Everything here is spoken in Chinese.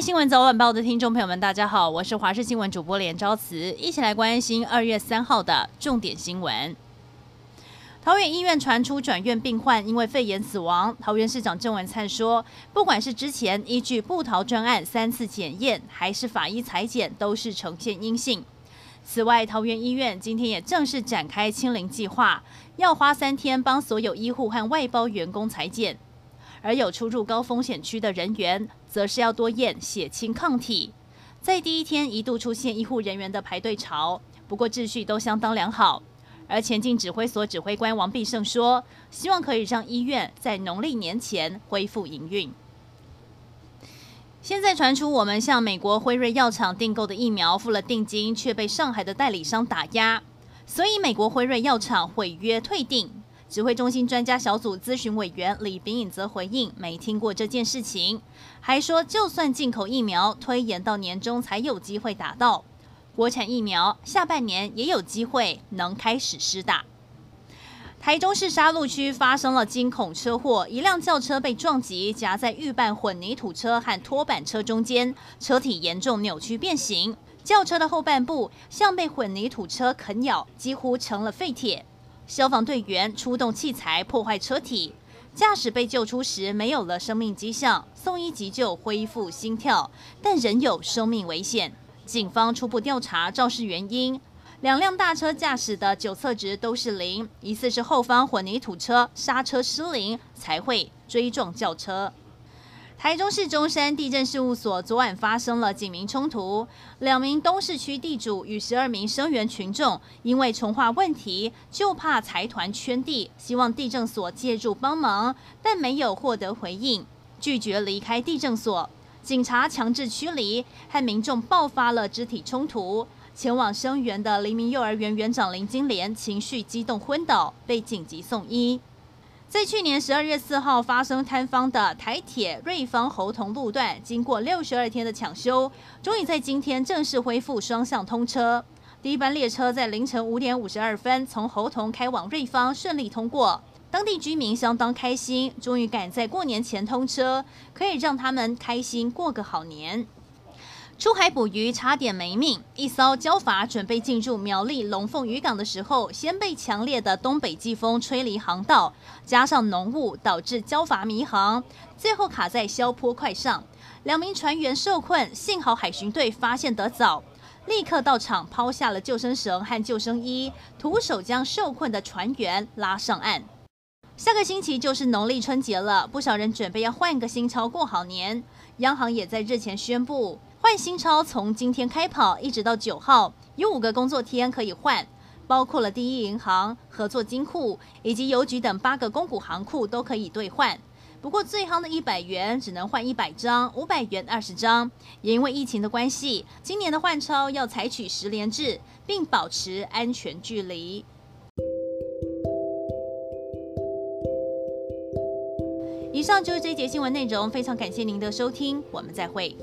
新闻早晚报的听众朋友们，大家好，我是华视新闻主播连昭慈，一起来关心二月三号的重点新闻。桃园医院传出转院病患因为肺炎死亡，桃园市长郑文灿说，不管是之前依据布桃专案三次检验，还是法医裁检，都是呈现阴性。此外，桃园医院今天也正式展开清零计划，要花三天帮所有医护和外包员工裁检。而有出入高风险区的人员，则是要多验血清抗体。在第一天一度出现医护人员的排队潮，不过秩序都相当良好。而前进指挥所指挥官王必胜说，希望可以让医院在农历年前恢复营运。现在传出我们向美国辉瑞药厂订购的疫苗付了定金，却被上海的代理商打压，所以美国辉瑞药厂毁约退订。指挥中心专家小组咨询委员李秉颖则回应，没听过这件事情，还说就算进口疫苗推延到年中才有机会打到，国产疫苗下半年也有机会能开始施打。台中市沙鹿区发生了惊恐车祸，一辆轿车被撞击，夹在预拌混凝土车和拖板车中间，车体严重扭曲变形，轿车的后半部像被混凝土车啃咬，几乎成了废铁。消防队员出动器材破坏车体，驾驶被救出时没有了生命迹象，送医急救恢复心跳，但仍有生命危险。警方初步调查肇事原因，两辆大车驾驶的酒测值都是零，疑似是后方混凝土车刹车失灵才会追撞轿车。台中市中山地震事务所昨晚发生了警民冲突，两名东势区地主与十二名声援群众因为重划问题，就怕财团圈地，希望地政所介入帮忙，但没有获得回应，拒绝离开地政所。警察强制驱离，和民众爆发了肢体冲突。前往声援的黎明幼儿园园长林金莲情绪激动昏倒，被紧急送医。在去年十二月四号发生坍方的台铁瑞芳猴硐路段，经过六十二天的抢修，终于在今天正式恢复双向通车。第一班列车在凌晨五点五十二分从猴硐开往瑞芳顺利通过，当地居民相当开心，终于赶在过年前通车，可以让他们开心过个好年。出海捕鱼差点没命，一艘礁筏准备进入苗栗龙凤渔港的时候，先被强烈的东北季风吹离航道，加上浓雾导致礁筏迷航，最后卡在消坡块上，两名船员受困，幸好海巡队发现得早，立刻到场抛下了救生绳和救生衣，徒手将受困的船员拉上岸。下个星期就是农历春节了，不少人准备要换个新钞过好年，央行也在日前宣布。换新钞从今天开跑，一直到九号，有五个工作天可以换，包括了第一银行、合作金库以及邮局等八个公股行库都可以兑换。不过最夯的一百元只能换一百张，五百元二十张。也因为疫情的关系，今年的换钞要采取十连制，并保持安全距离。以上就是这一节新闻内容，非常感谢您的收听，我们再会。